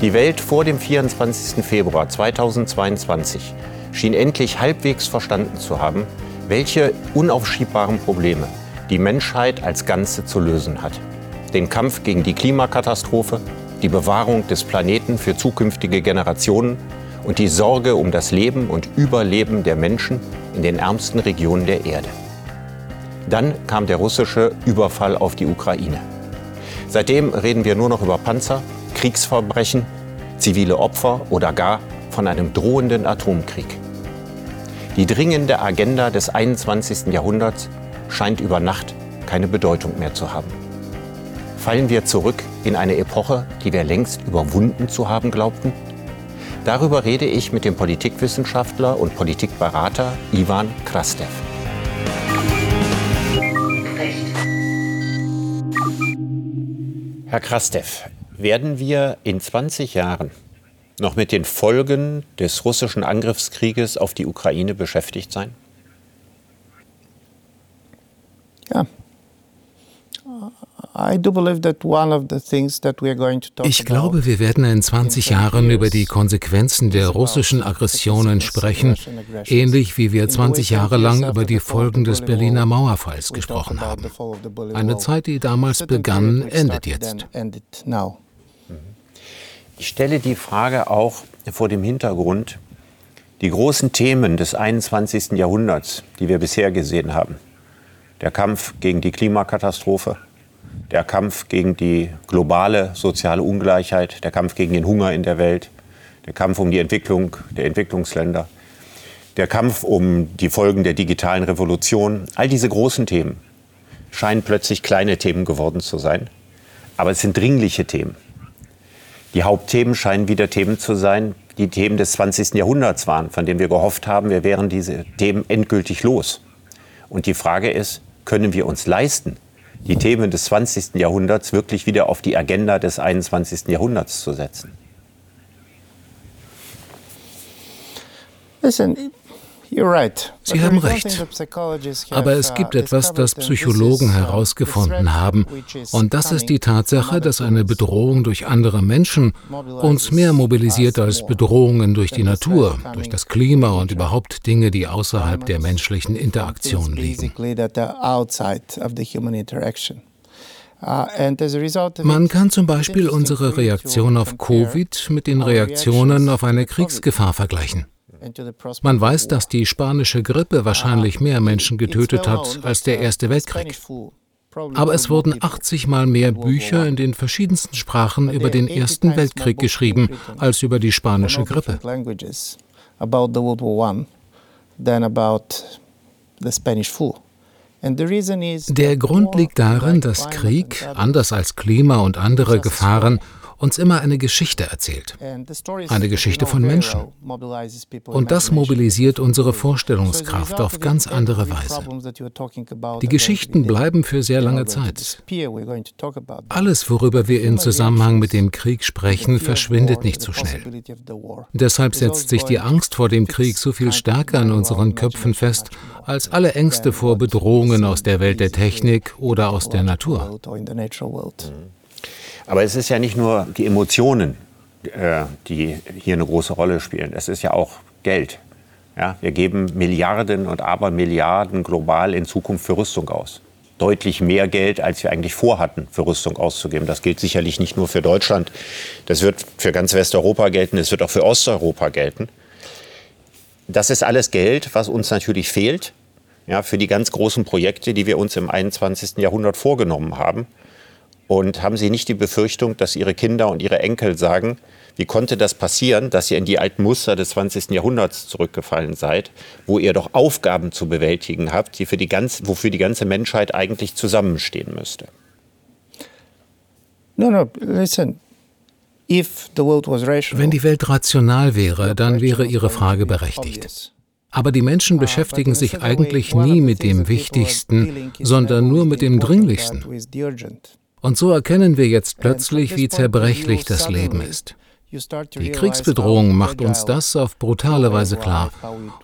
Die Welt vor dem 24. Februar 2022 schien endlich halbwegs verstanden zu haben, welche unaufschiebbaren Probleme die Menschheit als Ganze zu lösen hat. Den Kampf gegen die Klimakatastrophe, die Bewahrung des Planeten für zukünftige Generationen und die Sorge um das Leben und Überleben der Menschen in den ärmsten Regionen der Erde. Dann kam der russische Überfall auf die Ukraine. Seitdem reden wir nur noch über Panzer, Kriegsverbrechen, zivile Opfer oder gar von einem drohenden Atomkrieg. Die dringende Agenda des 21. Jahrhunderts scheint über Nacht keine Bedeutung mehr zu haben. Fallen wir zurück in eine Epoche, die wir längst überwunden zu haben glaubten? Darüber rede ich mit dem Politikwissenschaftler und Politikberater Ivan Krastev. Herr Krastev, werden wir in 20 Jahren noch mit den Folgen des russischen Angriffskrieges auf die Ukraine beschäftigt sein? Ja. Ich glaube, wir werden in 20 Jahren über die Konsequenzen der russischen Aggressionen sprechen, ähnlich wie wir 20 Jahre lang über die Folgen des Berliner Mauerfalls gesprochen haben. Eine Zeit, die damals begann, endet jetzt. Ich stelle die Frage auch vor dem Hintergrund, die großen Themen des 21. Jahrhunderts, die wir bisher gesehen haben, der Kampf gegen die Klimakatastrophe, der Kampf gegen die globale soziale Ungleichheit, der Kampf gegen den Hunger in der Welt, der Kampf um die Entwicklung der Entwicklungsländer, der Kampf um die Folgen der digitalen Revolution, all diese großen Themen scheinen plötzlich kleine Themen geworden zu sein, aber es sind dringliche Themen. Die Hauptthemen scheinen wieder Themen zu sein, die Themen des 20. Jahrhunderts waren, von denen wir gehofft haben, wir wären diese Themen endgültig los. Und die Frage ist, können wir uns leisten, die Themen des 20. Jahrhunderts wirklich wieder auf die Agenda des 21. Jahrhunderts zu setzen? Listen, Sie haben recht. Aber es uh, gibt etwas, das Psychologen herausgefunden haben. Und das ist die Tatsache, dass eine Bedrohung durch andere Menschen uns mehr mobilisiert als Bedrohungen durch die Natur, durch das Klima und überhaupt Dinge, die außerhalb der menschlichen Interaktion liegen. Uh, Man kann zum Beispiel unsere Reaktion auf Covid mit den Reaktionen auf eine Kriegsgefahr vergleichen. Man weiß, dass die spanische Grippe wahrscheinlich mehr Menschen getötet hat als der Erste Weltkrieg. Aber es wurden 80 Mal mehr Bücher in den verschiedensten Sprachen über den Ersten Weltkrieg geschrieben als über die spanische Grippe. Der Grund liegt darin, dass Krieg, anders als Klima und andere Gefahren, uns immer eine Geschichte erzählt. Eine Geschichte von Menschen. Und das mobilisiert unsere Vorstellungskraft auf ganz andere Weise. Die Geschichten bleiben für sehr lange Zeit. Alles, worüber wir in Zusammenhang mit dem Krieg sprechen, verschwindet nicht so schnell. Deshalb setzt sich die Angst vor dem Krieg so viel stärker in unseren Köpfen fest, als alle Ängste vor Bedrohungen aus der Welt der Technik oder aus der Natur. Aber es ist ja nicht nur die Emotionen, äh, die hier eine große Rolle spielen. Es ist ja auch Geld. Ja, wir geben Milliarden und Abermilliarden global in Zukunft für Rüstung aus. Deutlich mehr Geld, als wir eigentlich vorhatten, für Rüstung auszugeben. Das gilt sicherlich nicht nur für Deutschland. Das wird für ganz Westeuropa gelten. Es wird auch für Osteuropa gelten. Das ist alles Geld, was uns natürlich fehlt ja, für die ganz großen Projekte, die wir uns im 21. Jahrhundert vorgenommen haben. Und haben Sie nicht die Befürchtung, dass Ihre Kinder und Ihre Enkel sagen, wie konnte das passieren, dass ihr in die alten Muster des 20. Jahrhunderts zurückgefallen seid, wo ihr doch Aufgaben zu bewältigen habt, die für die ganz, wofür die ganze Menschheit eigentlich zusammenstehen müsste? No, no, listen. Wenn die Welt rational wäre, dann wäre Ihre Frage berechtigt. Aber die Menschen beschäftigen sich eigentlich nie mit dem Wichtigsten, sondern nur mit dem Dringlichsten. Und so erkennen wir jetzt plötzlich, wie zerbrechlich das Leben ist. Die Kriegsbedrohung macht uns das auf brutale Weise klar.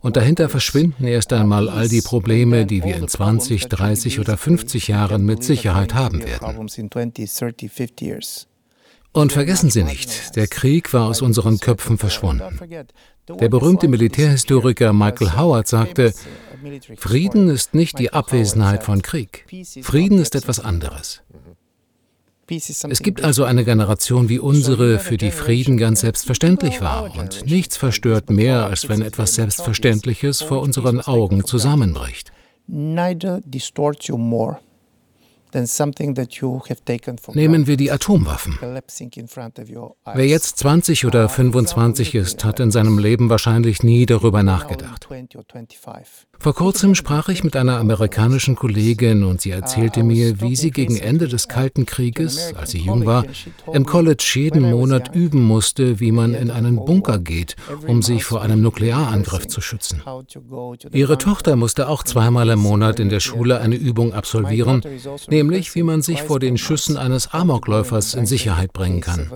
Und dahinter verschwinden erst einmal all die Probleme, die wir in 20, 30 oder 50 Jahren mit Sicherheit haben werden. Und vergessen Sie nicht, der Krieg war aus unseren Köpfen verschwunden. Der berühmte Militärhistoriker Michael Howard sagte, Frieden ist nicht die Abwesenheit von Krieg. Frieden ist etwas anderes. Es gibt also eine Generation wie unsere, für die Frieden ganz selbstverständlich war. Und nichts verstört mehr, als wenn etwas Selbstverständliches vor unseren Augen zusammenbricht. Neither distorts you more Nehmen wir die Atomwaffen. Wer jetzt 20 oder 25 ist, hat in seinem Leben wahrscheinlich nie darüber nachgedacht. Vor kurzem sprach ich mit einer amerikanischen Kollegin und sie erzählte mir, wie sie gegen Ende des Kalten Krieges, als sie jung war, im College jeden Monat üben musste, wie man in einen Bunker geht, um sich vor einem Nuklearangriff zu schützen. Ihre Tochter musste auch zweimal im Monat in der Schule eine Übung absolvieren, nämlich wie man sich vor den Schüssen eines Amokläufers in Sicherheit bringen kann.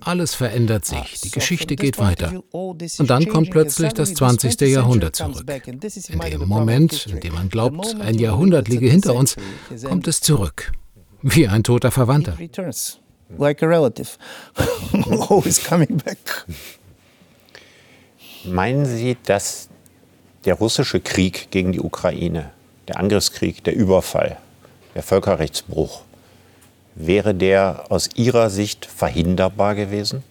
Alles verändert sich, die Geschichte geht weiter. Und dann kommt plötzlich das 20. Jahrhundert zurück. In dem Moment, in dem man glaubt, ein Jahrhundert liege hinter uns, kommt es zurück. Wie ein toter Verwandter. Meinen Sie, dass der russische Krieg gegen die Ukraine, der Angriffskrieg, der Überfall, der Völkerrechtsbruch, wäre der aus Ihrer Sicht verhinderbar gewesen?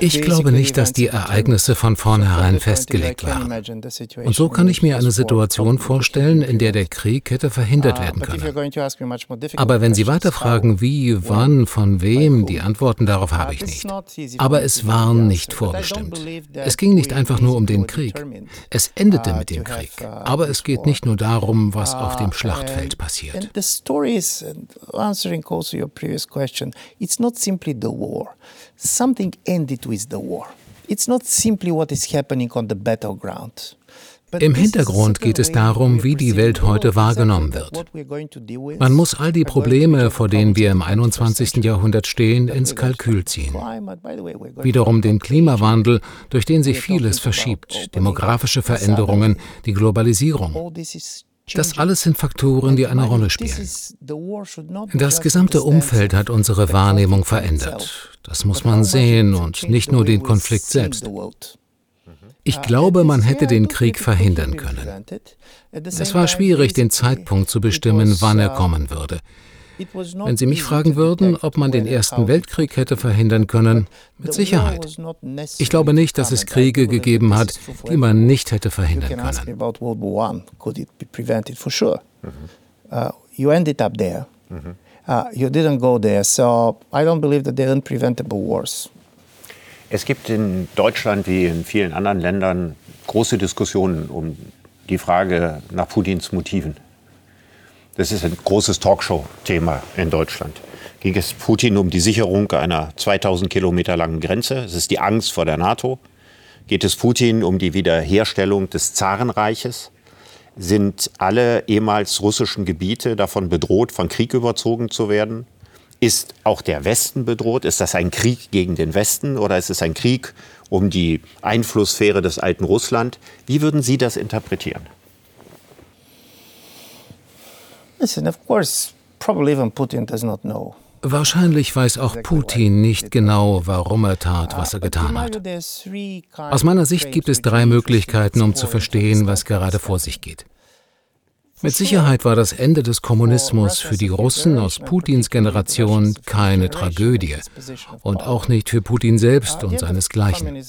Ich glaube nicht, dass die Ereignisse von vornherein festgelegt waren. Und so kann ich mir eine Situation vorstellen, in der der Krieg hätte verhindert uh, werden können. Aber wenn Sie weiterfragen, wie, wann, von wem, die Antworten darauf habe ich nicht. Aber es war nicht vorbestimmt. Es ging nicht einfach nur um den Krieg. Es endete uh, mit dem Krieg. Uh, Aber es geht nicht nur darum, was auf dem Schlachtfeld passiert. The story is answering also your previous question. It's not simply the war something ended with the war. It's not simply what is happening on the battleground. Im Hintergrund geht es darum, wie die Welt heute wahrgenommen wird. Man muss all die Probleme, vor denen wir im 21. Jahrhundert stehen, ins Kalkül ziehen. Wiederum den Klimawandel, durch den sich vieles verschiebt, demografische Veränderungen, die Globalisierung. Das alles sind Faktoren, die eine Rolle spielen. Das gesamte Umfeld hat unsere Wahrnehmung verändert. Das muss man sehen und nicht nur den Konflikt selbst. Ich glaube, man hätte den Krieg verhindern können. Es war schwierig, den Zeitpunkt zu bestimmen, wann er kommen würde. Wenn Sie mich fragen würden, ob man den Ersten Weltkrieg hätte verhindern können, mit Sicherheit. Ich glaube nicht, dass es Kriege gegeben hat, die man nicht hätte verhindern können. Uh, you ended up there. Uh, you didn't go there, so I don't believe that they're unpreventable wars. Es gibt in Deutschland wie in vielen anderen Ländern große Diskussionen um die Frage nach Putins Motiven. Das ist ein großes Talkshow-Thema in Deutschland. Ging es Putin um die Sicherung einer 2000 Kilometer langen Grenze? Es ist die Angst vor der NATO. Geht es Putin um die Wiederherstellung des Zarenreiches? Sind alle ehemals russischen Gebiete davon bedroht, von Krieg überzogen zu werden? Ist auch der Westen bedroht? Ist das ein Krieg gegen den Westen oder ist es ein Krieg um die Einflusssphäre des alten Russland? Wie würden Sie das interpretieren? Listen, of course, probably even Putin does not know. Wahrscheinlich weiß auch Putin nicht genau, warum er tat, was er getan hat. Aus meiner Sicht gibt es drei Möglichkeiten, um zu verstehen, was gerade vor sich geht. Mit Sicherheit war das Ende des Kommunismus für die Russen aus Putins Generation keine Tragödie und auch nicht für Putin selbst und seinesgleichen.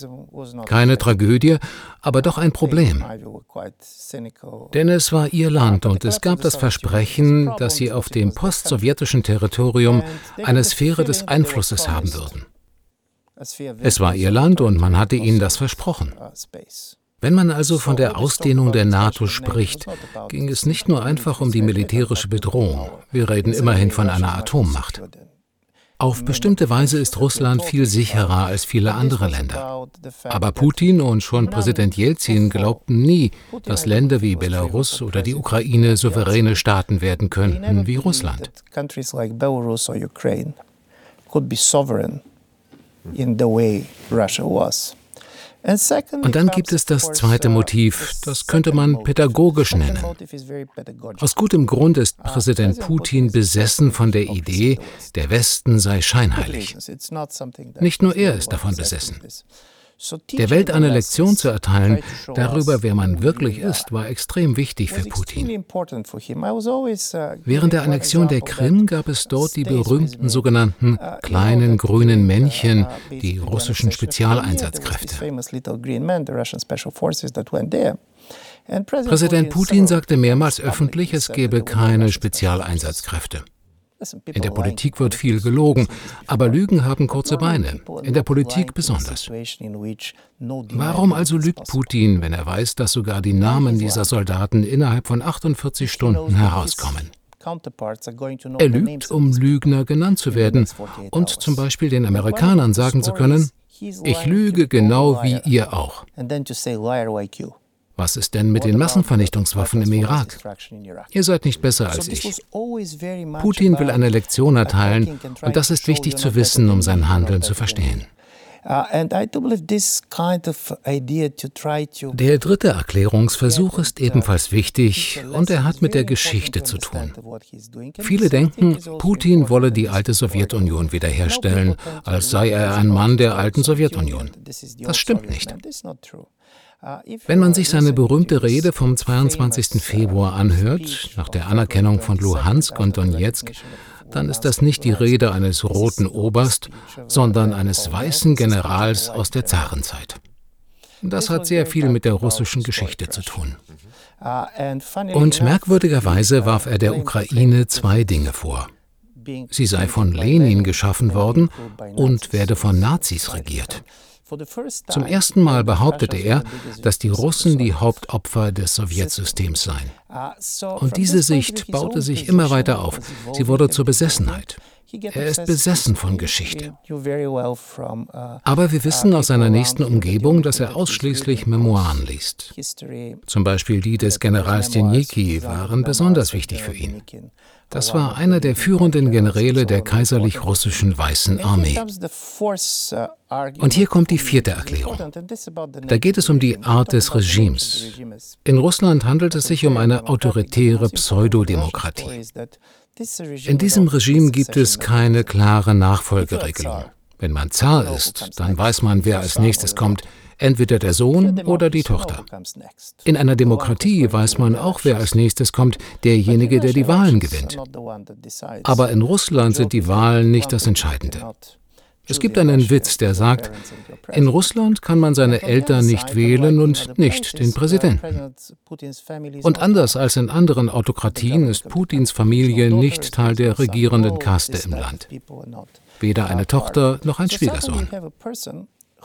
Keine Tragödie, aber doch ein Problem. Denn es war ihr Land und es gab das Versprechen, dass sie auf dem postsowjetischen Territorium eine Sphäre des Einflusses haben würden. Es war ihr Land und man hatte ihnen das versprochen. Wenn man also von der Ausdehnung der NATO spricht, ging es nicht nur einfach um die militärische Bedrohung. Wir reden immerhin von einer Atommacht. Auf bestimmte Weise ist Russland viel sicherer als viele andere Länder. Aber Putin und schon Präsident Jelzin glaubten nie, dass Länder wie Belarus oder die Ukraine souveräne Staaten werden könnten wie Russland. In the way Russia was. Und dann gibt es das zweite Motiv, das könnte man pädagogisch nennen. Aus gutem Grund ist Präsident Putin besessen von der Idee, der Westen sei scheinheilig. Nicht nur er ist davon besessen. Der Welt eine Lektion zu erteilen darüber, wer man wirklich ist, war extrem wichtig für Putin. Während der Annexion der Krim gab es dort die berühmten sogenannten kleinen grünen Männchen, die russischen Spezialeinsatzkräfte. Präsident Putin sagte mehrmals öffentlich, es gebe keine Spezialeinsatzkräfte. In der Politik wird viel gelogen, aber Lügen haben kurze Beine, in der Politik besonders. Warum also lügt Putin, wenn er weiß, dass sogar die Namen dieser Soldaten innerhalb von 48 Stunden herauskommen? Er lügt, um Lügner genannt zu werden und zum Beispiel den Amerikanern sagen zu können, ich lüge genau wie ihr auch. Was ist denn mit den Massenvernichtungswaffen im Irak? Ihr seid nicht besser als ich. Putin will eine Lektion erteilen und das ist wichtig zu wissen, um sein Handeln zu verstehen. Uh, der dritte Erklärungsversuch ist ebenfalls wichtig und er hat mit der Geschichte zu tun. Viele denken, Putin wolle die alte Sowjetunion wiederherstellen, als sei er ein Mann der alten Sowjetunion. Das stimmt nicht. Wenn man sich seine berühmte Rede vom 22. Februar anhört, nach der Anerkennung von Luhansk und Donetsk, dann ist das nicht die Rede eines roten Oberst, sondern eines weißen Generals aus der Zarenzeit. Das hat sehr viel mit der russischen Geschichte zu tun. Und merkwürdigerweise warf er der Ukraine zwei Dinge vor. Sie sei von Lenin geschaffen worden und werde von Nazis regiert. Zum ersten Mal behauptete er, dass die Russen die Hauptopfer des Sowjetsystems seien. Und diese Sicht baute sich immer weiter auf. Sie wurde zur Besessenheit. Er ist besessen von Geschichte. Aber wir wissen aus seiner nächsten Umgebung, dass er ausschließlich Memoiren liest. Zum Beispiel die des Generals Denjiki waren besonders wichtig für ihn. Das war einer der führenden Generäle der kaiserlich-russischen Weißen Armee. Und hier kommt die vierte Erklärung. Da geht es um die Art des Regimes. In Russland handelt es sich um eine autoritäre Pseudodemokratie. In diesem Regime gibt es keine klare Nachfolgeregelung. Wenn man Zar ist, dann weiß man, wer als nächstes kommt entweder der Sohn oder die Tochter. In einer Demokratie weiß man auch, wer als nächstes kommt, derjenige, der die Wahlen gewinnt. Aber in Russland sind die Wahlen nicht das Entscheidende. Es gibt einen Witz, der sagt, in Russland kann man seine Eltern nicht wählen und nicht den Präsidenten. Und anders als in anderen Autokratien ist Putins Familie nicht Teil der regierenden Kaste im Land. Weder eine Tochter noch ein Schwiegersohn.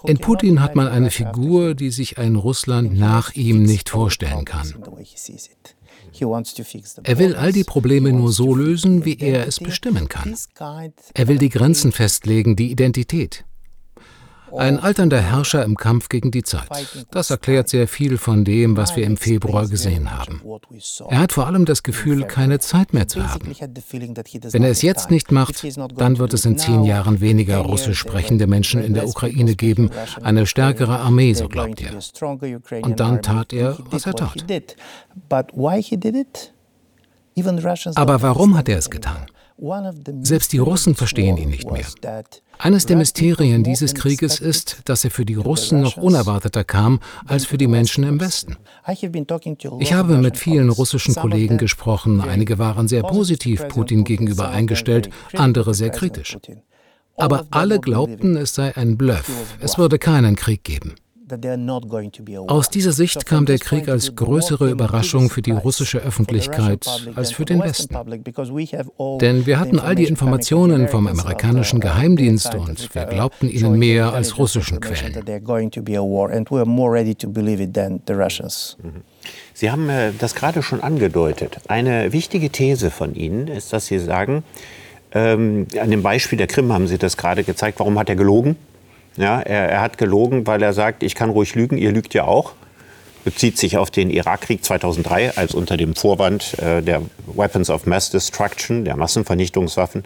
In Putin hat man eine Figur, die sich ein Russland nach ihm nicht vorstellen kann. Er will all die Probleme nur so lösen, wie er es bestimmen kann. Er will die Grenzen festlegen, die Identität. Ein alternder Herrscher im Kampf gegen die Zeit. Das erklärt sehr viel von dem, was wir im Februar gesehen haben. Er hat vor allem das Gefühl, keine Zeit mehr zu haben. Wenn er es jetzt nicht macht, dann wird es in zehn Jahren weniger russisch sprechende Menschen in der Ukraine geben, eine stärkere Armee, so glaubt er. Und dann tat er, was er tat. Aber warum hat er es getan? Selbst die Russen verstehen ihn nicht mehr. Eines der Mysterien dieses Krieges ist, dass er für die Russen noch unerwarteter kam als für die Menschen im Westen. Ich habe mit vielen russischen Kollegen gesprochen. Einige waren sehr positiv Putin gegenüber eingestellt, andere sehr kritisch. Aber alle glaubten, es sei ein Bluff. Es würde keinen Krieg geben. Aus dieser Sicht kam der Krieg als größere Überraschung für die russische Öffentlichkeit als für den Westen. Denn wir hatten all die Informationen vom amerikanischen Geheimdienst und wir glaubten ihnen mehr als russischen Quellen. Mhm. Sie haben äh, das gerade schon angedeutet. Eine wichtige These von Ihnen ist, dass Sie sagen, Ähm, an dem Beispiel der Krim haben Sie das gerade gezeigt. Warum hat er gelogen? Ja, er, er hat gelogen, weil er sagt, ich kann ruhig lügen, ihr lügt ja auch bezieht sich auf den Irakkrieg 2003, als unter dem Vorwand äh, der Weapons of Mass Destruction, der Massenvernichtungswaffen,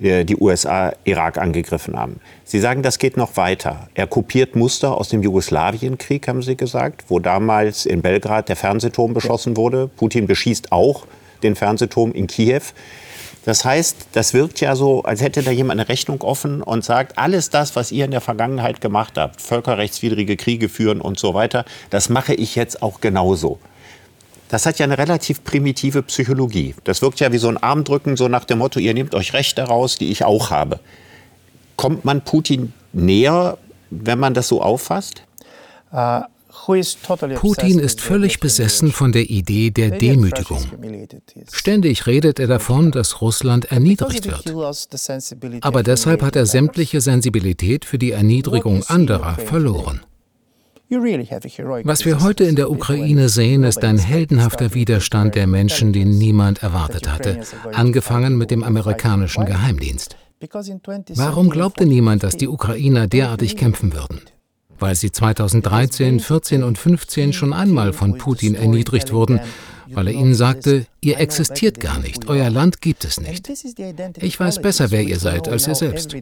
äh, die USA Irak angegriffen haben. Sie sagen, das geht noch weiter. Er kopiert Muster aus dem Jugoslawienkrieg, haben Sie gesagt, wo damals in Belgrad der Fernsehturm beschossen wurde. Putin beschießt auch den Fernsehturm in Kiew. Das heißt, das wirkt ja so, als hätte da jemand eine Rechnung offen und sagt, alles das, was ihr in der Vergangenheit gemacht habt, völkerrechtswidrige Kriege führen und so weiter, das mache ich jetzt auch genauso. Das hat ja eine relativ primitive Psychologie. Das wirkt ja wie so ein Armdrücken, so nach dem Motto, ihr nehmt euch Rechte raus, die ich auch habe. Kommt man Putin näher, wenn man das so auffasst? Uh, Putin ist völlig besessen von der Idee der Demütigung. Ständig redet er davon, dass Russland erniedrigt wird. Aber deshalb hat er sämtliche Sensibilität für die Erniedrigung anderer verloren. Was wir heute in der Ukraine sehen, ist ein heldenhafter Widerstand der Menschen, den niemand erwartet hatte, angefangen mit dem amerikanischen Geheimdienst. Warum glaubte niemand, dass die Ukrainer derartig kämpfen würden? Weil sie 2013, 14 und 15 schon einmal von Putin erniedrigt wurden, weil er ihnen sagte, ihr existiert gar nicht, euer Land gibt es nicht. Ich weiß besser, wer ihr seid, als ihr selbst.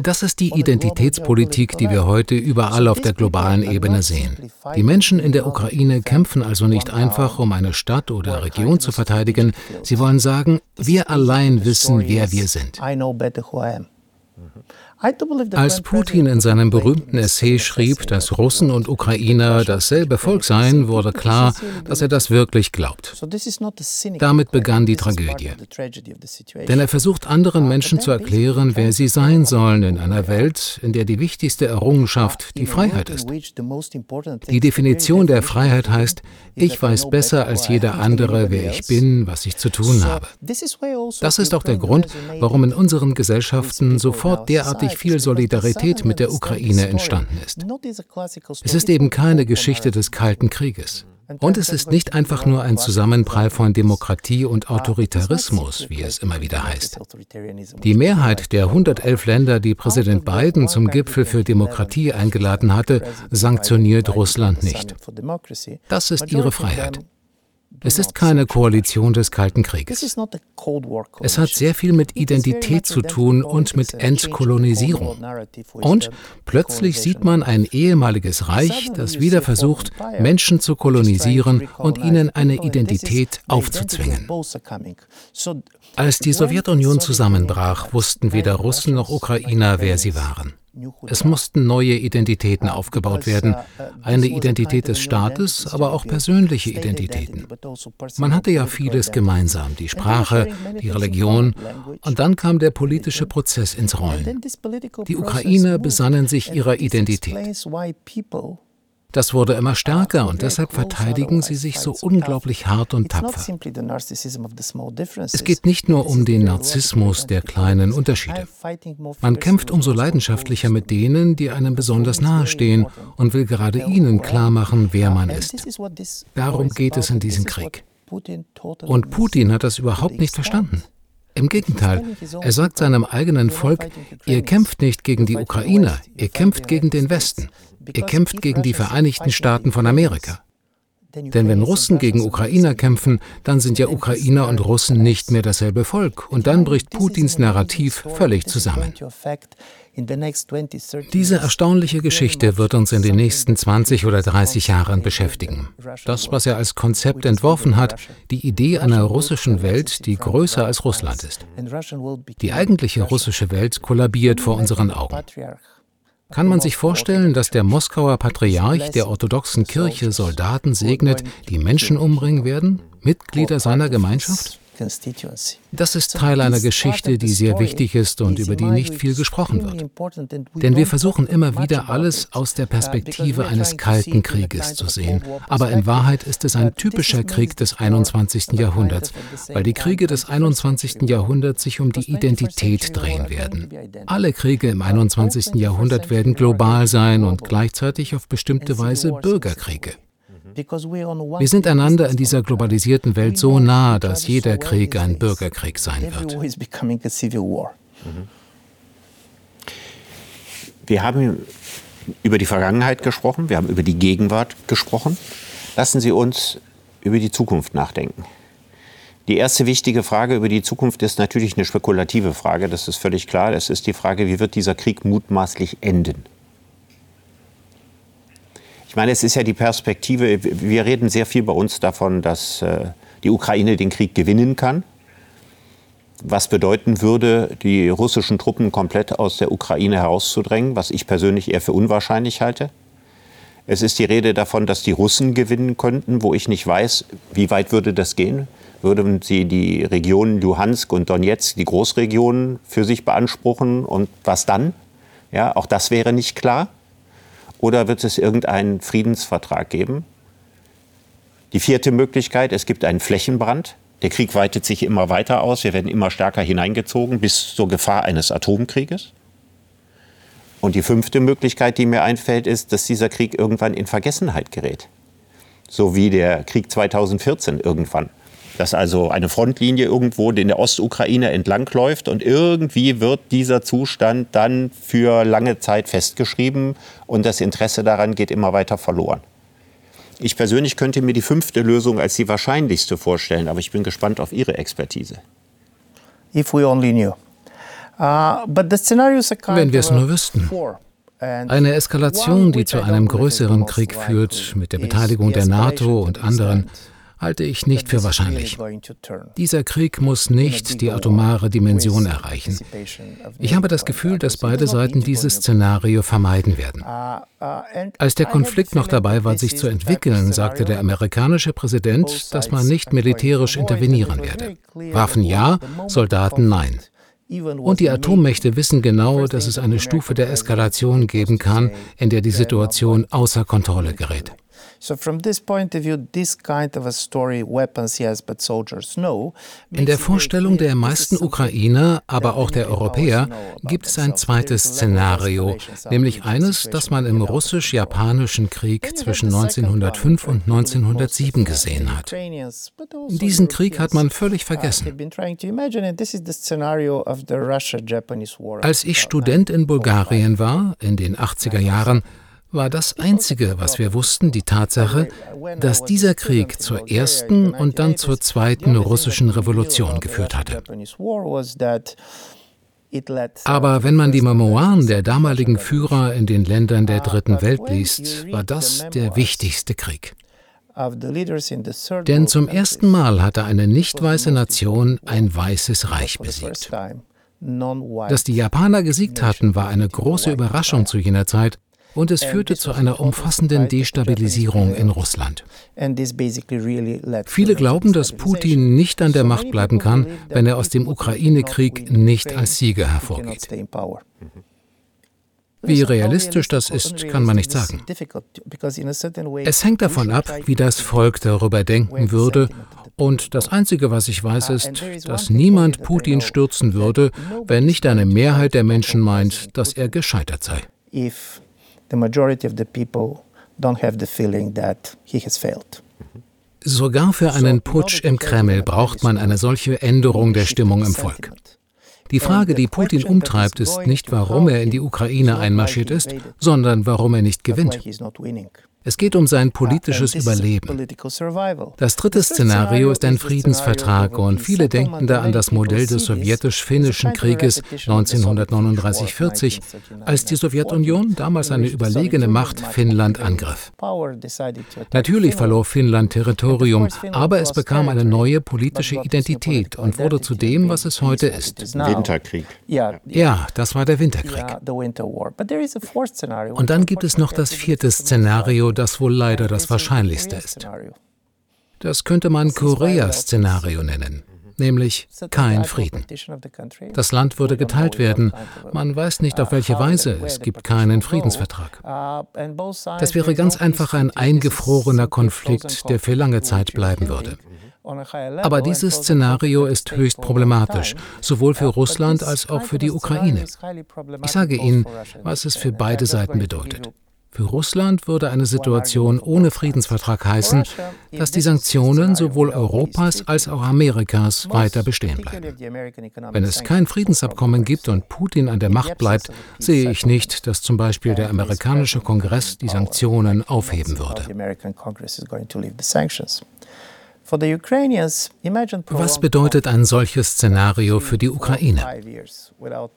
Das ist die Identitätspolitik, die wir heute überall auf der globalen Ebene sehen. Die Menschen in der Ukraine kämpfen also nicht einfach, um eine Stadt oder Region zu verteidigen. Sie wollen sagen, wir allein wissen, wer wir sind. Als Putin in seinem berühmten Essay schrieb, dass Russen und Ukrainer dasselbe Volk seien, wurde klar, dass er das wirklich glaubt. Damit begann die Tragödie. Denn er versucht anderen Menschen zu erklären, wer sie sein sollen in einer Welt, in der die wichtigste Errungenschaft die Freiheit ist. Die Definition der Freiheit heißt, ich weiß besser als jeder andere, wer ich bin, was ich zu tun habe. Das ist auch der Grund, warum in unseren Gesellschaften sofort derartig unglaublich viel Solidarität mit der Ukraine entstanden ist. Es ist eben keine Geschichte des Kalten Krieges. Und es ist nicht einfach nur ein Zusammenprall von Demokratie und Autoritarismus, wie es immer wieder heißt. Die Mehrheit der 111 Länder, die Präsident Biden zum Gipfel für Demokratie eingeladen hatte, sanktioniert Russland nicht. Das ist ihre Freiheit. Es ist keine Koalition des Kalten Krieges. Es hat sehr viel mit Identität zu tun und mit Entkolonisierung. Und plötzlich sieht man ein ehemaliges Reich, das wieder versucht, Menschen zu kolonisieren und ihnen eine Identität aufzuzwingen. Als die Sowjetunion zusammenbrach, wussten weder Russen noch Ukrainer, wer sie waren. Es mussten neue Identitäten aufgebaut werden, eine Identität des Staates, aber auch persönliche Identitäten. Man hatte ja vieles gemeinsam, die Sprache, die Religion, und dann kam der politische Prozess ins Rollen. Die Ukrainer besannen sich ihrer Identität. Das wurde immer stärker und deshalb verteidigen sie sich so unglaublich hart und tapfer. Es geht nicht nur um den Narzissmus der kleinen Unterschiede. Man kämpft umso leidenschaftlicher mit denen, die einem besonders nahestehen und will gerade ihnen klar machen, wer man ist. Darum geht es in diesem Krieg. Und Putin hat das überhaupt nicht verstanden. Im Gegenteil, er sagt seinem eigenen Volk, ihr kämpft nicht gegen die Ukrainer, ihr kämpft gegen den Westen. Ihr kämpft gegen die Vereinigten Staaten von Amerika. Denn wenn Russen gegen Ukrainer kämpfen, dann sind ja Ukrainer und Russen nicht mehr dasselbe Volk. Und dann bricht Putins Narrativ völlig zusammen. Diese erstaunliche Geschichte wird uns in den nächsten 20 oder 30 Jahren beschäftigen. Das, was er als Konzept entworfen hat, die Idee einer russischen Welt, die größer als Russland ist. Die eigentliche russische Welt kollabiert vor unseren Augen. Kann man sich vorstellen, dass der Moskauer Patriarch der orthodoxen Kirche Soldaten segnet, die Menschen umbringen werden, Mitglieder seiner Gemeinschaft? Das ist Teil einer Geschichte, die sehr wichtig ist und über die nicht viel gesprochen wird. Denn wir versuchen immer wieder alles aus der Perspektive eines Kalten Krieges zu sehen. Aber in Wahrheit ist es ein typischer Krieg des 21. Jahrhunderts, weil die Kriege des 21. Jahrhunderts sich um die Identität drehen werden. Alle Kriege im 21. Jahrhundert werden global sein und gleichzeitig auf bestimmte Weise Bürgerkriege. Wir sind einander in dieser globalisierten Welt so nah, dass jeder Krieg ein Bürgerkrieg sein wird. Wir haben über die Vergangenheit gesprochen, wir haben über die Gegenwart gesprochen. Lassen Sie uns über die Zukunft nachdenken. Die erste wichtige Frage über die Zukunft ist natürlich eine spekulative Frage, das ist völlig klar. Es ist die Frage, wie wird dieser Krieg mutmaßlich enden? Ich meine, es ist ja die Perspektive, wir reden sehr viel bei uns davon, dass äh, die Ukraine den Krieg gewinnen kann. Was bedeuten würde, die russischen Truppen komplett aus der Ukraine herauszudrängen, was ich persönlich eher für unwahrscheinlich halte. Es ist die Rede davon, dass die Russen gewinnen könnten, wo ich nicht weiß, wie weit würde das gehen. Würden sie die Regionen Luhansk und Donetsk, die Großregionen, für sich beanspruchen und was dann? Ja, auch das wäre nicht klar. Oder wird es irgendeinen Friedensvertrag geben? Die vierte Möglichkeit, es gibt einen Flächenbrand. Der Krieg weitet sich immer weiter aus. Wir werden immer stärker hineingezogen bis zur Gefahr eines Atomkrieges. Und die fünfte Möglichkeit, die mir einfällt, ist, dass dieser Krieg irgendwann in Vergessenheit gerät. So wie der Krieg 2014 irgendwann dass also eine Frontlinie irgendwo in der Ostukraine entlangläuft und irgendwie wird dieser Zustand dann für lange Zeit festgeschrieben und das Interesse daran geht immer weiter verloren. Ich persönlich könnte mir die fünfte Lösung als die wahrscheinlichste vorstellen, aber ich bin gespannt auf Ihre Expertise. If we only knew. Uh, but the scenario is a kind Wenn wir es nur wüssten. Eine Eskalation, die zu einem größeren Krieg führt, mit der Beteiligung der NATO und anderen, halte ich nicht für wahrscheinlich. Dieser Krieg muss nicht die atomare Dimension erreichen. Ich habe das Gefühl, dass beide Seiten dieses Szenario vermeiden werden. Als der Konflikt noch dabei war, sich zu entwickeln, sagte der amerikanische Präsident, dass man nicht militärisch intervenieren werde. Waffen ja, Soldaten nein. Und die Atommächte wissen genau, dass es eine Stufe der Eskalation geben kann, in der die Situation außer Kontrolle gerät. So from this point of view, this kind of a story, weapons yes, but soldiers no. In der Vorstellung der meisten Ukrainer, aber auch der Europäer, gibt es ein zweites Szenario, nämlich eines, das man im russisch-japanischen Krieg zwischen 1905 und 1907 gesehen hat. Diesen Krieg hat man völlig vergessen. Als ich Student in Bulgarien war, in den 80er Jahren, war das Einzige, was wir wussten, die Tatsache, dass dieser Krieg zur ersten und dann zur zweiten russischen Revolution geführt hatte. Aber wenn man die Memoiren der damaligen Führer in den Ländern der Dritten Welt liest, war das der wichtigste Krieg. Denn zum ersten Mal hatte eine nicht weiße Nation ein weißes Reich besiegt. Dass die Japaner gesiegt hatten, war eine große Überraschung zu jener Zeit und es führte zu einer umfassenden Destabilisierung in Russland. Viele glauben, dass Putin nicht an der Macht bleiben kann, wenn er aus dem Ukraine-Krieg nicht als Sieger hervorgeht. Wie realistisch das ist, kann man nicht sagen. Es hängt davon ab, wie das Volk darüber denken würde. Und das Einzige, was ich weiß, ist, dass niemand Putin stürzen würde, wenn nicht eine Mehrheit der Menschen meint, dass er gescheitert sei the majority of the people don't have the feeling that he has failed. Sogar für einen Putsch im Kreml braucht man eine solche Änderung der Stimmung im Volk. Die Frage, die Putin umtreibt, ist nicht, warum er in die Ukraine einmarschiert ist, sondern warum er nicht gewinnt. Es geht um sein politisches Überleben. Das dritte Szenario ist ein Friedensvertrag und viele denken da an das Modell des sowjetisch-finnischen Krieges 1939-40, als die Sowjetunion, damals eine überlegene Macht, Finnland angriff. Natürlich verlor Finnland Territorium, aber es bekam eine neue politische Identität und wurde zu dem, was es heute ist. Winterkrieg. Ja, das war der Winterkrieg. Und dann gibt es noch das vierte Szenario, das wohl leider das wahrscheinlichste ist. Das könnte man Korea-Szenario nennen, nämlich kein Frieden. Das Land würde geteilt werden, man weiß nicht auf welche Weise, es gibt keinen Friedensvertrag. Das wäre ganz einfach ein eingefrorener Konflikt, der für lange Zeit bleiben würde. Aber dieses Szenario ist höchst problematisch, sowohl für Russland als auch für die Ukraine. Ich sage Ihnen, was es für beide Seiten bedeutet. Für Russland würde eine Situation ohne Friedensvertrag heißen, dass die Sanktionen sowohl Europas als auch Amerikas weiter bestehen bleiben. Wenn es kein Friedensabkommen gibt und Putin an der Macht bleibt, sehe ich nicht, dass zum Beispiel der amerikanische Kongress die Sanktionen aufheben würde. Was bedeutet ein solches Szenario für die Ukraine?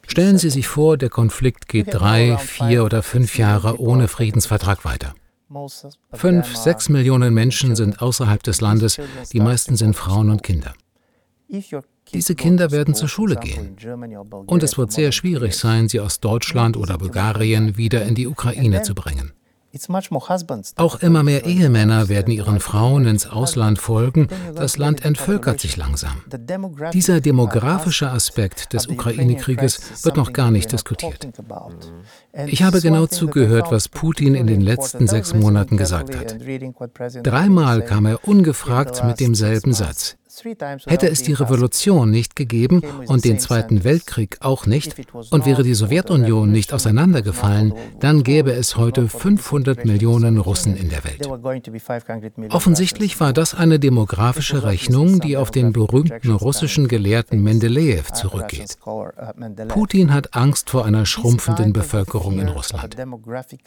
Stellen Sie sich vor, der Konflikt geht drei, vier oder fünf Jahre ohne Friedensvertrag weiter. Fünf, sechs Millionen Menschen sind außerhalb des Landes, die meisten sind Frauen und Kinder. Diese Kinder werden zur Schule gehen. Und es wird sehr schwierig sein, sie aus Deutschland oder Bulgarien wieder in die Ukraine zu bringen. Auch immer mehr Ehemänner werden ihren Frauen ins Ausland folgen. Das Land entvölkert sich langsam. Dieser demografische Aspekt des Ukraine-Krieges wird noch gar nicht diskutiert. Ich habe genau zugehört, was Putin in den letzten sechs Monaten gesagt hat. Dreimal kam er ungefragt mit demselben Satz. Hätte es die Revolution nicht gegeben und den Zweiten Weltkrieg auch nicht und wäre die Sowjetunion nicht auseinandergefallen, dann gäbe es heute 500 Millionen Russen in der Welt. Offensichtlich war das eine demografische Rechnung, die auf den berühmten russischen Gelehrten Mendeleev zurückgeht. Putin hat Angst vor einer schrumpfenden Bevölkerung in Russland.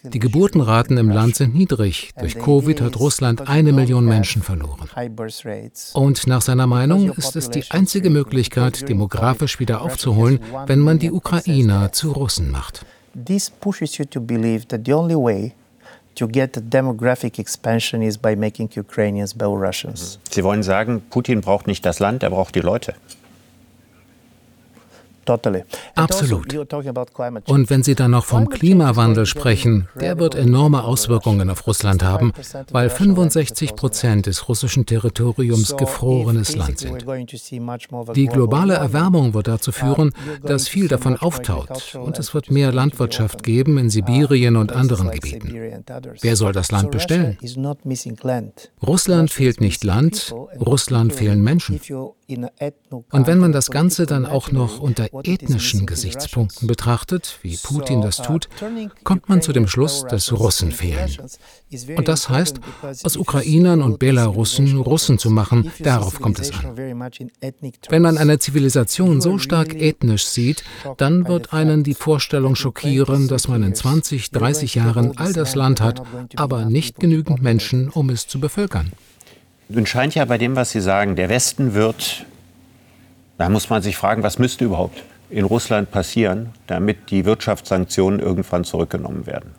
Die Geburtenraten im Land sind niedrig. Durch Covid hat Russland eine Million Menschen verloren. Und nach seiner Meinung ist es die einzige Möglichkeit, demografisch wieder aufzuholen, wenn man die Ukrainer zu Russen macht. This pushes you to believe that the only way to get a demographic expansion is by making Ukrainians Belarusians. Sie wollen sagen, Putin braucht nicht das Land, er braucht die Leute. Absolut. Und wenn Sie dann noch vom Klimawandel sprechen, der wird enorme Auswirkungen auf Russland haben, weil 65 Prozent des russischen Territoriums gefrorenes Land sind. Die globale Erwärmung wird dazu führen, dass viel davon auftaut und es wird mehr Landwirtschaft geben in Sibirien und anderen Gebieten. Wer soll das Land bestellen? Russland fehlt nicht Land, Russland fehlen Menschen. Und wenn man das Ganze dann auch noch unter ethnischen Gesichtspunkten betrachtet, wie Putin das tut, kommt man zu dem Schluss, dass Russen fehlen. Und das heißt, aus Ukrainern und Belarussen Russen zu machen, darauf kommt es an. Wenn man eine Zivilisation so stark ethnisch sieht, dann wird einen die Vorstellung schockieren, dass man in 20, 30 Jahren all das Land hat, aber nicht genügend Menschen, um es zu bevölkern. Nun scheint ja bei dem, was Sie sagen, der Westen wird, da muss man sich fragen, was müsste überhaupt in Russland passieren, damit die Wirtschaftssanktionen irgendwann zurückgenommen werden.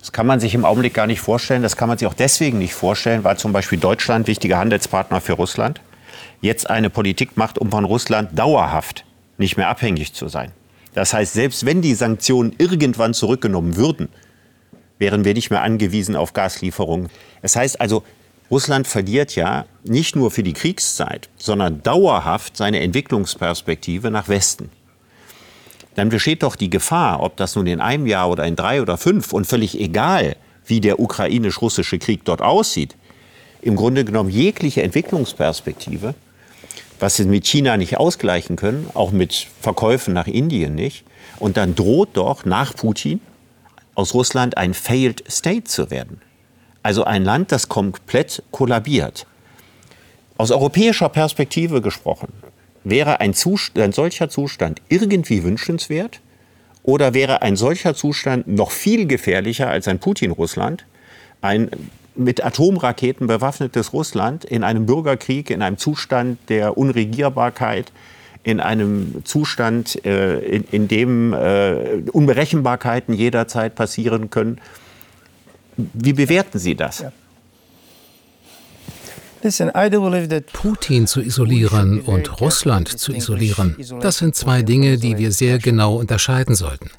Das kann man sich im Augenblick gar nicht vorstellen. Das kann man sich auch deswegen nicht vorstellen, weil zum Beispiel Deutschland, wichtiger Handelspartner für Russland, jetzt eine Politik macht, um von Russland dauerhaft nicht mehr abhängig zu sein. Das heißt, selbst wenn die Sanktionen irgendwann zurückgenommen würden, wären wir nicht mehr angewiesen auf Gaslieferungen. Das heißt also, Russland verliert ja nicht nur für die Kriegszeit, sondern dauerhaft seine Entwicklungsperspektive nach Westen. Dann besteht doch die Gefahr, ob das nun in einem Jahr oder in drei oder fünf und völlig egal, wie der ukrainisch-russische Krieg dort aussieht, im Grunde genommen jegliche Entwicklungsperspektive, was sie mit China nicht ausgleichen können, auch mit Verkäufen nach Indien nicht. Und dann droht doch nach Putin aus Russland ein Failed State zu werden. Also ein Land, das komplett kollabiert. Aus europäischer Perspektive gesprochen, wäre ein, Zustand, ein solcher Zustand irgendwie wünschenswert oder wäre ein solcher Zustand noch viel gefährlicher als ein Putin-Russland, ein mit Atomraketen bewaffnetes Russland in einem Bürgerkrieg, in einem Zustand der Unregierbarkeit, in einem Zustand, äh, in, in, dem äh, Unberechenbarkeiten jederzeit passieren können. Wie bewerten Sie das? Ja. Putin zu isolieren und Russland zu isolieren, das sind zwei Dinge, die wir sehr genau unterscheiden sollten.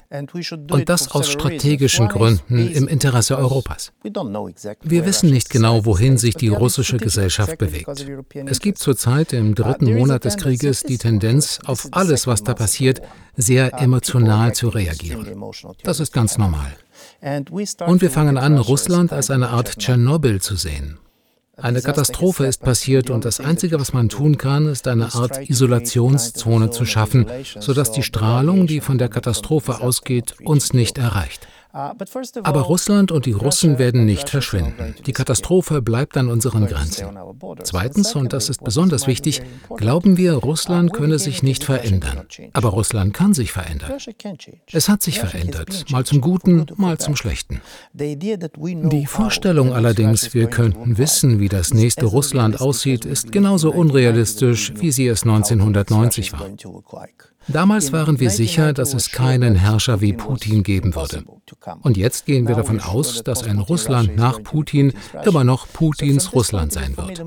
Und das aus strategischen Gründen im Interesse Europas. Wir wissen nicht genau, wohin sich die russische Gesellschaft bewegt. Es gibt zurzeit im dritten Monat des Krieges die Tendenz, auf alles, was da passiert, sehr uh, emotional zu reagieren. Das ist ganz normal. Und wir fangen an, Russland als eine Art Tschernobyl zu sehen. Eine Katastrophe ist passiert und das Einzige, was man tun kann, ist eine Art Isolationszone zu schaffen, sodass die Strahlung, die von der Katastrophe ausgeht, uns nicht erreicht. Aber Russland und die Russen werden nicht verschwinden. Die Katastrophe bleibt an unseren Grenzen. Zweitens, und das ist besonders wichtig, glauben wir, Russland könne sich nicht verändern. Aber Russland kann sich verändern. Es hat sich verändert, mal zum Guten, mal zum Schlechten. Die Vorstellung allerdings, wir könnten wissen, wie das nächste Russland aussieht, ist genauso unrealistisch, wie sie es 1990 war. Damals waren wir sicher, dass es keinen Herrscher wie Putin geben würde. Und jetzt gehen wir davon aus, dass ein Russland nach Putin immer noch Putins Russland sein wird.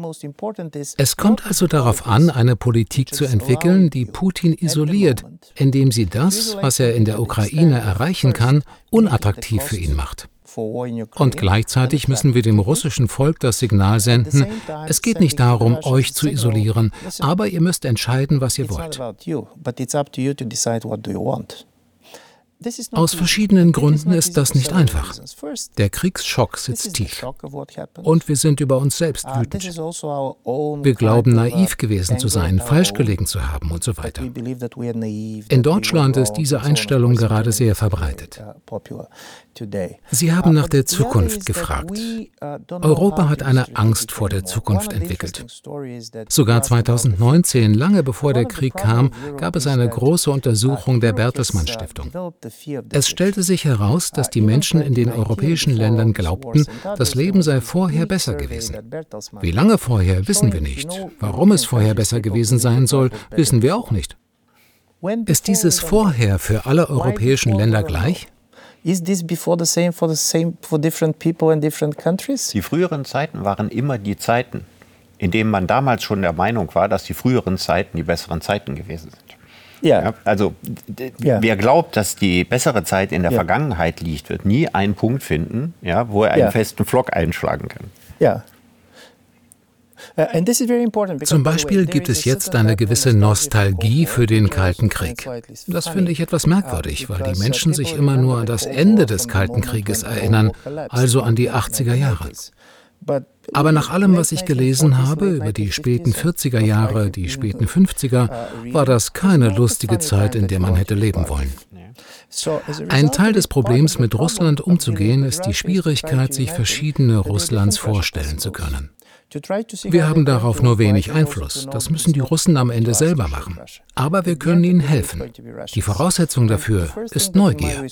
Es kommt also darauf an, eine Politik zu entwickeln, die Putin isoliert, indem sie das, was er in der Ukraine erreichen kann, unattraktiv für ihn macht. Und gleichzeitig müssen wir dem russischen Volk das Signal senden, es geht nicht darum, euch zu isolieren, aber ihr müsst entscheiden, was ihr wollt. Aus verschiedenen Gründen ist das nicht einfach. Der Kriegsschock sitzt tief. Und wir sind über uns selbst uh, wütend. Also wir glauben, naiv gewesen zu sein, falsch gelegen zu haben und so weiter. In Deutschland ist diese Einstellung gerade sehr verbreitet. Uh, Sie haben nach der Zukunft gefragt. Uh, Europa hat eine Angst vor der Zukunft entwickelt. Sogar 2019, lange bevor der Krieg kam, gab es eine große Untersuchung der Bertelsmann Stiftung. Es stellte sich heraus, dass die Menschen in den europäischen Ländern glaubten, das Leben sei vorher besser gewesen. Wie lange vorher, wissen wir nicht. Warum es vorher besser gewesen sein soll, wissen wir auch nicht. Ist dieses Vorher für alle europäischen Länder gleich? Die früheren Zeiten waren immer die Zeiten, in denen man damals schon der Meinung war, dass die früheren Zeiten die besseren Zeiten gewesen sind. Ja. ja also ja. wer glaubt, dass die bessere Zeit in der ja. Vergangenheit liegt, wird nie einen Punkt finden, ja, wo er einen festen Flock einschlagen kann. Ja. Uh, Zum Beispiel gibt es jetzt eine gewisse Nostalgie für den Kalten Krieg. Das finde ich etwas merkwürdig, weil die Menschen sich immer nur an das Ende des Kalten Krieges erinnern, also an die 80er Jahre. Aber nach allem, was ich gelesen habe über die späten 40er Jahre, die späten 50er, war das keine lustige Zeit, in der man hätte leben wollen. Ein Teil des Problems, mit Russland umzugehen, ist die Schwierigkeit, sich verschiedene Russlands vorstellen zu können. Wir haben darauf nur wenig Einfluss. Das müssen die Russen am Ende selber machen. Aber wir können ihnen helfen. Die Voraussetzung dafür ist Neugier.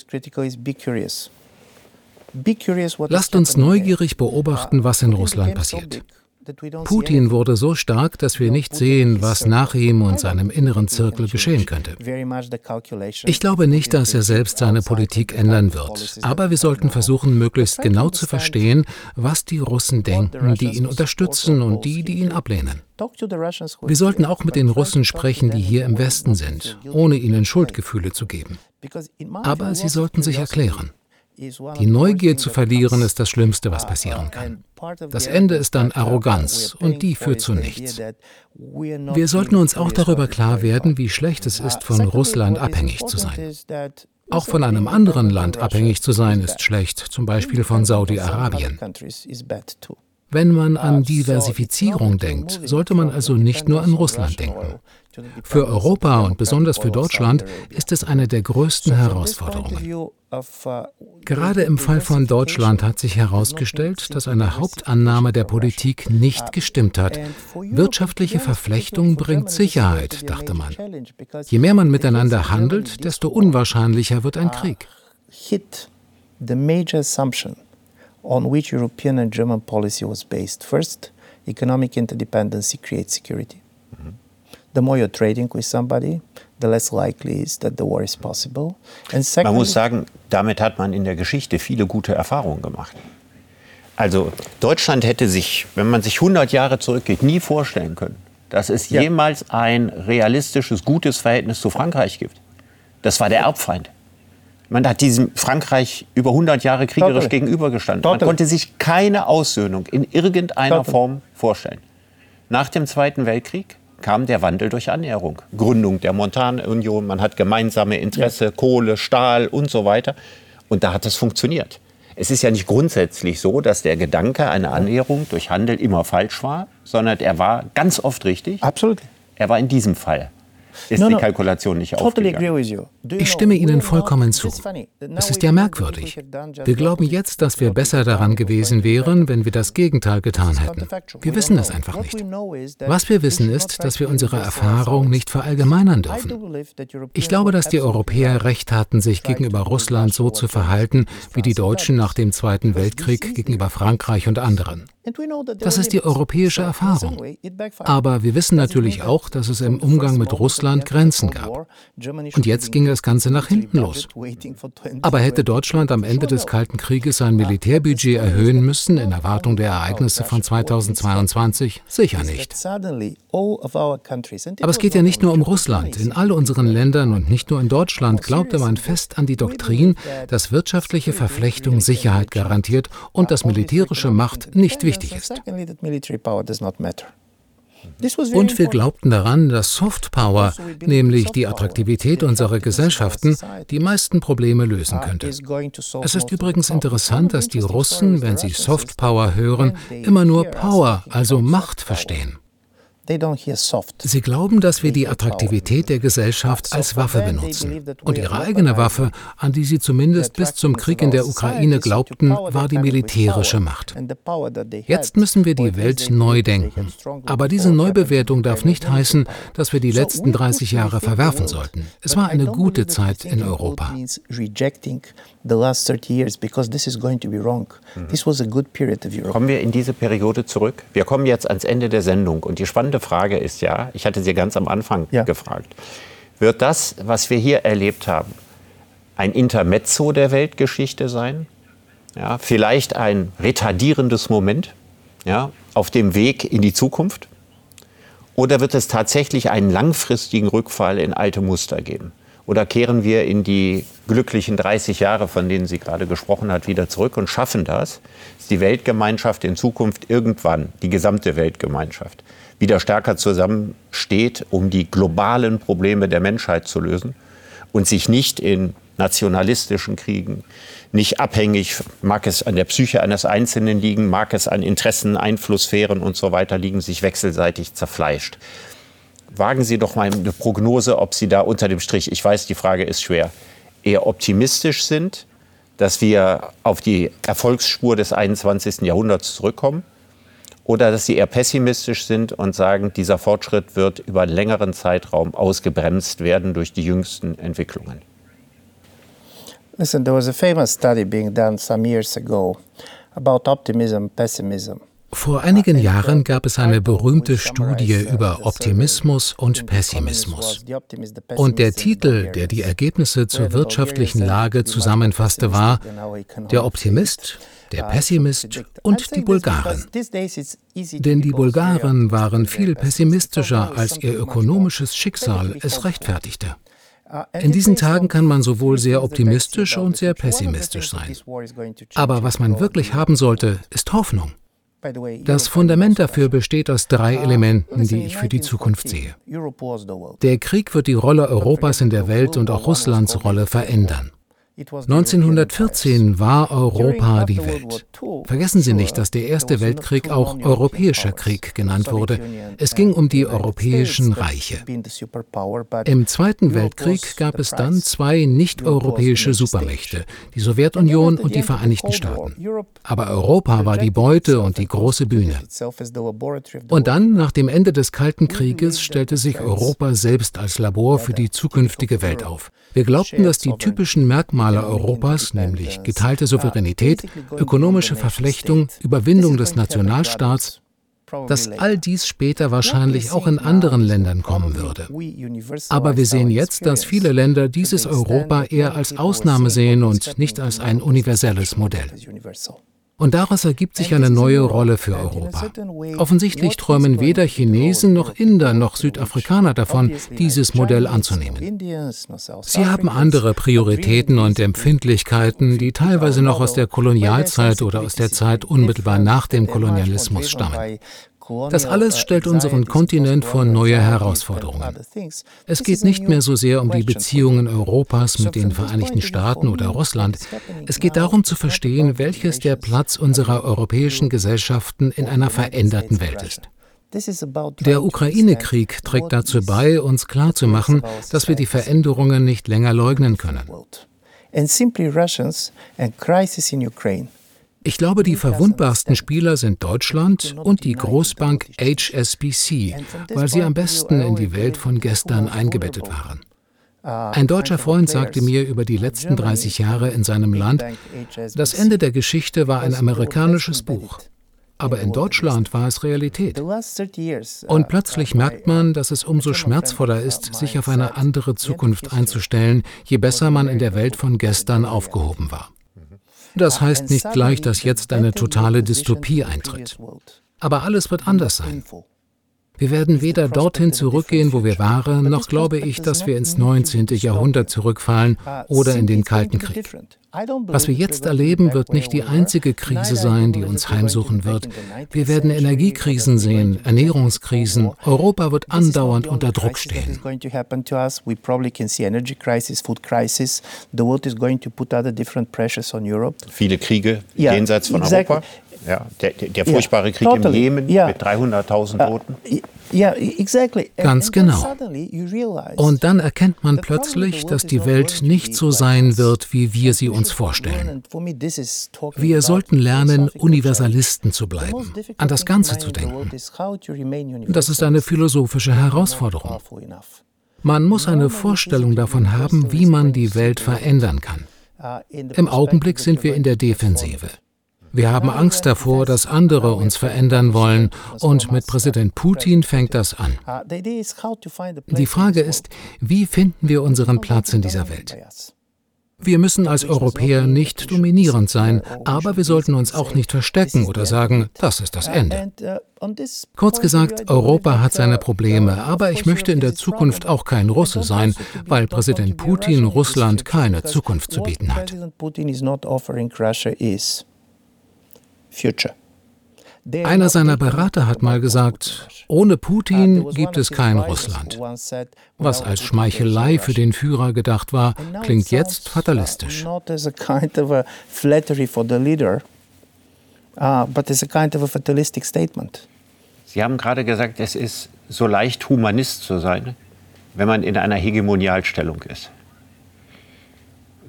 Lasst uns neugierig beobachten, was in Russland passiert. Putin wurde so stark, dass wir nicht sehen, was nach ihm und seinem inneren Zirkel geschehen könnte. Ich glaube nicht, dass er selbst seine Politik ändern wird. Aber wir sollten versuchen, möglichst genau zu verstehen, was die Russen denken, die ihn unterstützen und die, die ihn ablehnen. Wir sollten auch mit den Russen sprechen, die hier im Westen sind, ohne ihnen Schuldgefühle zu geben. Aber sie sollten sich erklären. Die Neugier zu verlieren ist das Schlimmste, was passieren kann. Das Ende ist dann Arroganz und die führt zu nichts. Wir sollten uns auch darüber klar werden, wie schlecht es ist, von Russland abhängig zu sein. Auch von einem anderen Land abhängig zu sein, ist schlecht, zum Beispiel von Saudi-Arabien. Wenn man an Diversifizierung denkt, sollte man also nicht nur an Russland denken. Für Europa und besonders für Deutschland ist es eine der größten Herausforderungen. Gerade im Fall von Deutschland hat sich herausgestellt, dass eine Hauptannahme der Politik nicht gestimmt hat. Wirtschaftliche Verflechtung bringt Sicherheit, dachte man. Je mehr man miteinander handelt, desto unwahrscheinlicher wird ein Krieg. The major assumption on which European and German policy was based. First, economic interdependency creates security. The more you're trading with somebody, the less likely is that the war is possible. And secondly, man muss sagen, damit hat man in der Geschichte viele gute Erfahrungen gemacht. Also Deutschland hätte sich, wenn man sich 100 Jahre zurückgeht, nie vorstellen können, dass es ja. jemals ein realistisches, gutes Verhältnis zu Frankreich gibt. Das war der Erbfeind. Man hat diesem Frankreich über 100 Jahre kriegerisch totally. gegenübergestanden. Totally. Man konnte sich keine Aussöhnung in irgendeiner totally. Form vorstellen. Nach dem Zweiten Weltkrieg kam der Wandel durch Annäherung. Gründung der Montanunion, man hat gemeinsame Interesse, ja. Kohle, Stahl und so weiter. Und da hat es funktioniert. Es ist ja nicht grundsätzlich so, dass der Gedanke einer Annäherung durch Handel immer falsch war, sondern er war ganz oft richtig. Absolut. Er war in diesem Fall ist die Kalkulation nicht aufgegangen. Ich stimme Ihnen vollkommen zu. Es ist ja merkwürdig. Wir glauben jetzt, dass wir besser daran gewesen wären, wenn wir das Gegenteil getan hätten. Wir wissen es einfach nicht. Was wir wissen ist, dass wir unsere Erfahrung nicht verallgemeinern dürfen. Ich glaube, dass die Europäer recht hatten, sich gegenüber Russland so zu verhalten, wie die Deutschen nach dem Zweiten Weltkrieg gegenüber Frankreich und anderen. Das ist die europäische Erfahrung. Aber wir wissen natürlich auch, dass es im Umgang mit Russland Grenzen gab. Und jetzt ging das Ganze nach hinten los. Aber hätte Deutschland am Ende des Kalten Krieges sein Militärbudget erhöhen müssen in Erwartung der Ereignisse von 2022? Sicher nicht. Aber es geht ja nicht nur um Russland. In all unseren Ländern und nicht nur in Deutschland glaubte man fest an die Doktrin, dass wirtschaftliche Verflechtung Sicherheit garantiert und dass militärische Macht nicht wichtig wichtig ist. Und wir glaubten daran, dass Soft Power, also nämlich die Attraktivität unserer Gesellschaften, die meisten Probleme lösen könnte. Es ist übrigens interessant, dass die Russen, wenn sie Soft Power hören, immer nur Power, also Macht verstehen. Sie glauben, dass wir die Attraktivität der Gesellschaft als Waffe benutzen. Und ihre eigene Waffe, an die sie zumindest bis zum Krieg in der Ukraine glaubten, war die militärische Macht. Jetzt müssen wir die Welt neu denken. Aber diese Neubewertung darf nicht heißen, dass wir die letzten 30 Jahre verwerfen sollten. Es war eine gute Zeit in Europa. Kommen wir in diese Periode zurück? Wir kommen jetzt ans Ende der Sendung und die spannende Frage ist ja, ich hatte Sie ganz am Anfang ja. gefragt, wird das, was wir hier erlebt haben, ein Intermezzo der Weltgeschichte sein? Ja, vielleicht ein retardierendes Moment ja, auf dem Weg in die Zukunft? Oder wird es tatsächlich einen langfristigen Rückfall in alte Muster geben? Oder kehren wir in die glücklichen 30 Jahre, von denen sie gerade gesprochen hat, wieder zurück und schaffen das, dass die Weltgemeinschaft in Zukunft irgendwann, die gesamte Weltgemeinschaft, wieder stärker zusammensteht, um die globalen Probleme der Menschheit zu lösen und sich nicht in nationalistischen Kriegen, nicht abhängig, mag es an der Psyche eines Einzelnen liegen, mag es an Interessen, Einflusssphären und so weiter liegen, sich wechselseitig zerfleischt wagen Sie doch mal eine Prognose, ob Sie da unter dem Strich, ich weiß, die Frage ist schwer, eher optimistisch sind, dass wir auf die Erfolgsspur des 21. Jahrhunderts zurückkommen oder dass Sie eher pessimistisch sind und sagen, dieser Fortschritt wird über einen längeren Zeitraum ausgebremst werden durch die jüngsten Entwicklungen. Listen, there was a famous study being done some years ago about optimism, pessimism. Vor einigen Jahren gab es eine berühmte Studie über Optimismus und Pessimismus. Und der Titel, der die Ergebnisse zur wirtschaftlichen Lage zusammenfasste, war Der Optimist, der Pessimist und die Bulgaren. Denn die Bulgaren waren viel pessimistischer, als ihr ökonomisches Schicksal es rechtfertigte. In diesen Tagen kann man sowohl sehr optimistisch und sehr pessimistisch sein. Aber was man wirklich haben sollte, ist Hoffnung. Das Fundament dafür besteht aus drei Elementen, die ich für die Zukunft sehe. Der Krieg wird die Rolle Europas in der Welt und auch Russlands Rolle verändern. 1914 war Europa die Welt. Vergessen Sie nicht, dass der Erste Weltkrieg auch Europäischer Krieg genannt wurde. Es ging um die europäischen Reiche. Im Zweiten Weltkrieg gab es dann zwei nicht-europäische Supermächte, die Sowjetunion und die Vereinigten Staaten. Aber Europa war die Beute und die große Bühne. Und dann, nach dem Ende des Kalten Krieges, stellte sich Europa selbst als Labor für die zukünftige Welt auf. Wir glaubten, dass die typischen Merkmale Europas, nämlich geteilte Souveränität, ökonomische Verflechtung, Überwindung des Nationalstaats, dass all dies später wahrscheinlich auch in anderen Ländern kommen würde. Aber wir sehen jetzt, dass viele Länder dieses Europa eher als Ausnahme sehen und nicht als ein universelles Modell. Und daraus ergibt sich eine neue Rolle für Europa. Offensichtlich träumen weder Chinesen noch Inder noch Südafrikaner davon, dieses Modell anzunehmen. Sie haben andere Prioritäten und Empfindlichkeiten, die teilweise noch aus der Kolonialzeit oder aus der Zeit unmittelbar nach dem Kolonialismus stammen. Das alles stellt unseren Kontinent vor neue Herausforderungen. Es geht nicht mehr so sehr um die Beziehungen Europas mit den Vereinigten Staaten oder Russland. Es geht darum zu verstehen, welches der Platz unserer europäischen Gesellschaften in einer veränderten Welt ist. Der Ukraine-Krieg trägt dazu bei, uns klarzumachen, dass wir die Veränderungen nicht länger leugnen können. Ich glaube, die verwundbarsten Spieler sind Deutschland und die Großbank HSBC, weil sie am besten in die Welt von gestern eingebettet waren. Ein deutscher Freund sagte mir über die letzten 30 Jahre in seinem Land, das Ende der Geschichte war ein amerikanisches Buch. Aber in Deutschland war es Realität. Und plötzlich merkt man, dass es umso schmerzvoller ist, sich auf eine andere Zukunft einzustellen, je besser man in der Welt von gestern aufgehoben war. Das heißt nicht gleich, dass jetzt eine totale Dystopie eintritt. Aber alles wird anders sein. Wir werden weder dorthin zurückgehen, wo wir waren, noch glaube ich, dass wir ins 19. Jahrhundert zurückfallen oder in den Kalten Krieg. Was wir jetzt erleben, wird nicht die einzige Krise sein, die uns heimsuchen wird. Wir werden Energiekrisen sehen, Ernährungskrisen. Europa wird andauernd unter Druck stehen. Viele Kriege jenseits von Europa. Ja, der, der furchtbare Krieg im Jemen mit 300.000 Toten. Ganz genau. Und dann erkennt man plötzlich, dass die Welt nicht so sein wird, wie wir sie uns vorstellen. Wir sollten lernen, Universalisten zu bleiben, an das Ganze zu denken. Das ist eine philosophische Herausforderung. Man muss eine Vorstellung davon haben, wie man die Welt verändern kann. Im Augenblick sind wir in der Defensive. Wir haben Angst davor, dass andere uns verändern wollen, und mit Präsident Putin fängt das an. Die Frage ist, wie finden wir unseren Platz in dieser Welt? Wir müssen als Europäer nicht dominierend sein, aber wir sollten uns auch nicht verstecken oder sagen, das ist das Ende. Kurz gesagt, Europa hat seine Probleme, aber ich möchte in der Zukunft auch kein Russe sein, weil Präsident Putin Russland keine Zukunft zu bieten hat. Einer seiner Berater hat mal gesagt, ohne Putin gibt es kein Russland. Was als Schmeichelei für den Führer gedacht war, klingt jetzt fatalistisch. Sie haben gerade gesagt, es ist so leicht, Humanist zu sein, wenn man in einer Hegemonialstellung ist.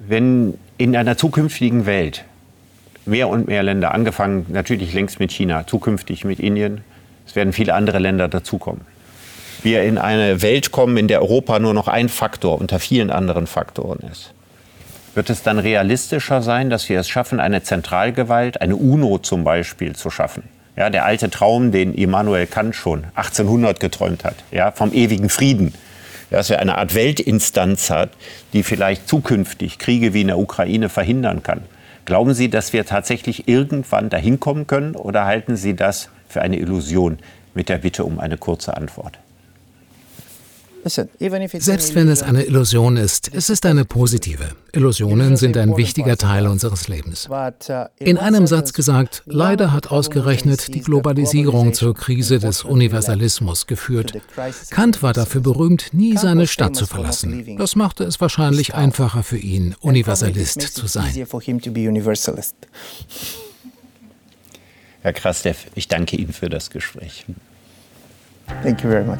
Wenn in einer zukünftigen Welt mehr und mehr Länder, angefangen natürlich längst mit China, zukünftig mit Indien. Es werden viele andere Länder dazukommen. Wir in eine Welt kommen, in der Europa nur noch ein Faktor unter vielen anderen Faktoren ist. Wird es dann realistischer sein, dass wir es schaffen, eine Zentralgewalt, eine UNO zum Beispiel, zu schaffen? Ja, der alte Traum, den Immanuel Kant schon 1800 geträumt hat, ja, vom ewigen Frieden. Dass wir eine Art Weltinstanz hat, die vielleicht zukünftig Kriege wie in der Ukraine verhindern kann. Glauben Sie, dass wir tatsächlich irgendwann dahin kommen können oder halten Sie das für eine Illusion mit der Bitte um eine kurze Antwort? Selbst wenn es eine Illusion ist, es ist eine positive. Illusionen sind ein wichtiger Teil unseres Lebens. In einem Satz gesagt, leider hat ausgerechnet die Globalisierung zur Krise des Universalismus geführt. Kant war dafür berühmt, nie seine Stadt zu verlassen. Das machte es wahrscheinlich einfacher für ihn, Universalist zu sein. Herr Krastev, ich danke Ihnen für das Gespräch. Thank you very much.